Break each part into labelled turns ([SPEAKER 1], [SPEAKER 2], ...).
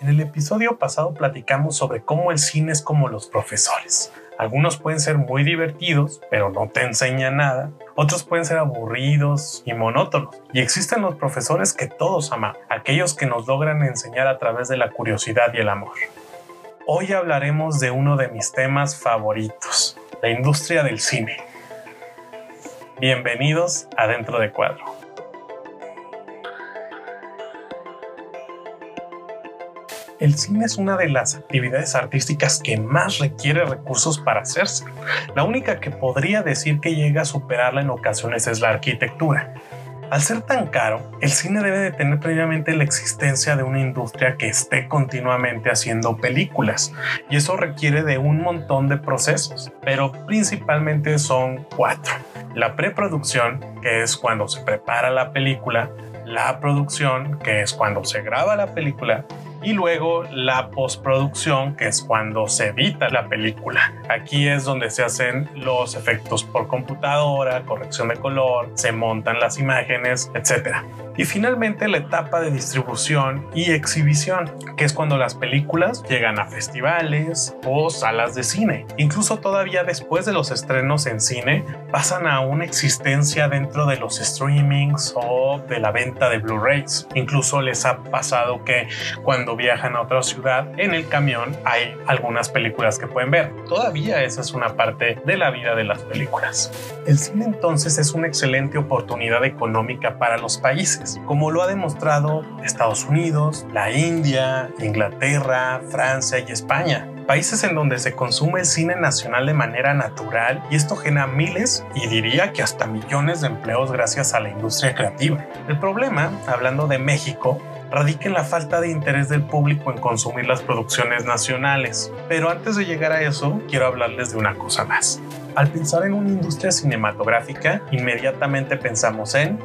[SPEAKER 1] En el episodio pasado platicamos sobre cómo el cine es como los profesores. Algunos pueden ser muy divertidos, pero no te enseñan nada. Otros pueden ser aburridos y monótonos. Y existen los profesores que todos aman, aquellos que nos logran enseñar a través de la curiosidad y el amor. Hoy hablaremos de uno de mis temas favoritos, la industria del cine. Bienvenidos a Dentro de Cuadro. El cine es una de las actividades artísticas que más requiere recursos para hacerse. La única que podría decir que llega a superarla en ocasiones es la arquitectura. Al ser tan caro, el cine debe de tener previamente la existencia de una industria que esté continuamente haciendo películas y eso requiere de un montón de procesos, pero principalmente son cuatro. La preproducción, que es cuando se prepara la película, la producción, que es cuando se graba la película, y luego la postproducción, que es cuando se edita la película. Aquí es donde se hacen los efectos por computadora, corrección de color, se montan las imágenes, etc. Y finalmente la etapa de distribución y exhibición, que es cuando las películas llegan a festivales o salas de cine. Incluso todavía después de los estrenos en cine, pasan a una existencia dentro de los streamings o de la venta de Blu-rays. Incluso les ha pasado que cuando viajan a otra ciudad, en el camión hay algunas películas que pueden ver. Todavía esa es una parte de la vida de las películas. El cine entonces es una excelente oportunidad económica para los países como lo ha demostrado Estados Unidos, la India, Inglaterra, Francia y España países en donde se consume el cine nacional de manera natural y esto genera miles y diría que hasta millones de empleos gracias a la industria creativa. El problema, hablando de México, radica en la falta de interés del público en consumir las producciones nacionales. Pero antes de llegar a eso, quiero hablarles de una cosa más. Al pensar en una industria cinematográfica, inmediatamente pensamos en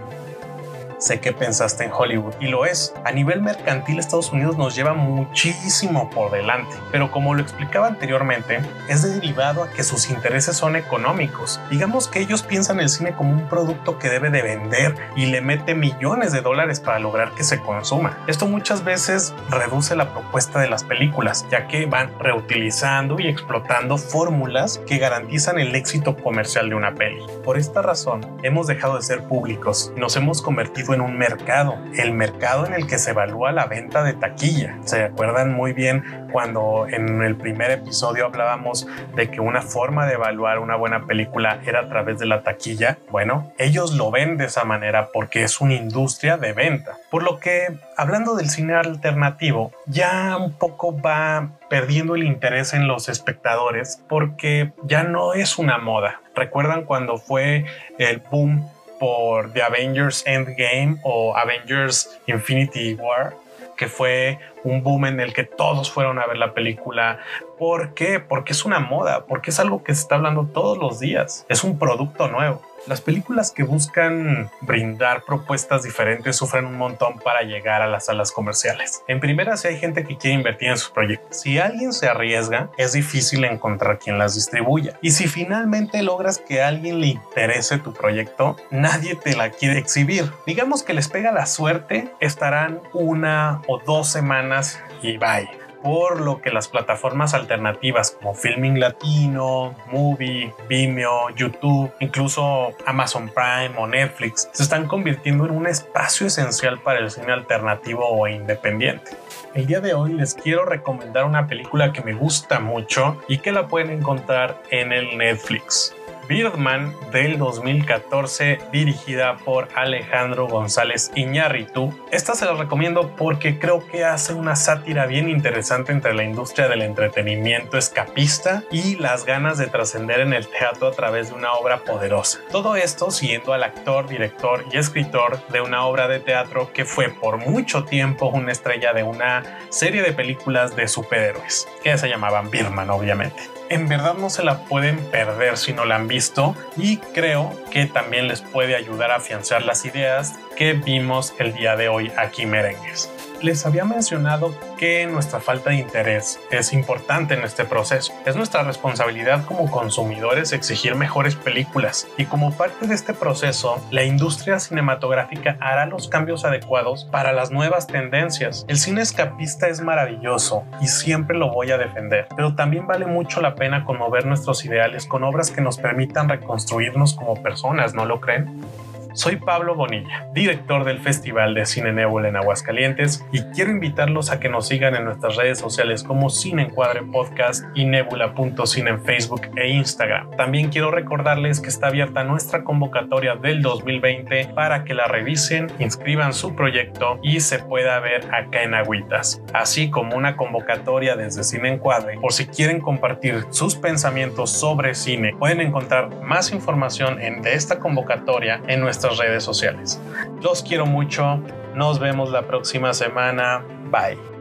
[SPEAKER 1] sé que pensaste en Hollywood y lo es. A nivel mercantil Estados Unidos nos lleva muchísimo por delante, pero como lo explicaba anteriormente, es derivado a que sus intereses son económicos. Digamos que ellos piensan el cine como un producto que debe de vender y le mete millones de dólares para lograr que se consuma. Esto muchas veces reduce la propuesta de las películas, ya que van reutilizando y explotando fórmulas que garantizan el éxito comercial de una peli. Por esta razón, hemos dejado de ser públicos y nos hemos convertido en un mercado, el mercado en el que se evalúa la venta de taquilla. ¿Se acuerdan muy bien cuando en el primer episodio hablábamos de que una forma de evaluar una buena película era a través de la taquilla? Bueno, ellos lo ven de esa manera porque es una industria de venta. Por lo que, hablando del cine alternativo, ya un poco va perdiendo el interés en los espectadores porque ya no es una moda. ¿Recuerdan cuando fue el boom por The Avengers Endgame o Avengers Infinity War, que fue un boom en el que todos fueron a ver la película. ¿Por qué? Porque es una moda, porque es algo que se está hablando todos los días, es un producto nuevo. Las películas que buscan brindar propuestas diferentes sufren un montón para llegar a las salas comerciales. En primera, si hay gente que quiere invertir en sus proyectos. Si alguien se arriesga, es difícil encontrar quien las distribuya. Y si finalmente logras que alguien le interese tu proyecto, nadie te la quiere exhibir. Digamos que les pega la suerte, estarán una o dos semanas y bye por lo que las plataformas alternativas como Filming Latino, Movie, Vimeo, YouTube, incluso Amazon Prime o Netflix, se están convirtiendo en un espacio esencial para el cine alternativo o independiente. El día de hoy les quiero recomendar una película que me gusta mucho y que la pueden encontrar en el Netflix. Birdman del 2014 dirigida por Alejandro González Iñárritu. Esta se la recomiendo porque creo que hace una sátira bien interesante entre la industria del entretenimiento escapista y las ganas de trascender en el teatro a través de una obra poderosa. Todo esto siguiendo al actor, director y escritor de una obra de teatro que fue por mucho tiempo una estrella de una serie de películas de superhéroes que se llamaban Birdman obviamente en verdad no se la pueden perder si no la han visto y creo que también les puede ayudar a afianzar las ideas que vimos el día de hoy aquí merengues. Les había mencionado que nuestra falta de interés es importante en este proceso. Es nuestra responsabilidad como consumidores exigir mejores películas y como parte de este proceso, la industria cinematográfica hará los cambios adecuados para las nuevas tendencias. El cine escapista es maravilloso y siempre lo voy a defender, pero también vale mucho la pena conmover nuestros ideales con obras que nos permitan reconstruirnos como personas, ¿no lo creen? Soy Pablo Bonilla, director del Festival de Cine Nebula en Aguascalientes y quiero invitarlos a que nos sigan en nuestras redes sociales como Cine Encuadre Podcast y Nebula.cine en Facebook e Instagram. También quiero recordarles que está abierta nuestra convocatoria del 2020 para que la revisen, inscriban su proyecto y se pueda ver acá en Agüitas, así como una convocatoria desde Cine Encuadre por si quieren compartir sus pensamientos sobre cine. Pueden encontrar más información en, de esta convocatoria en nuestra redes sociales. Los quiero mucho. Nos vemos la próxima semana. Bye.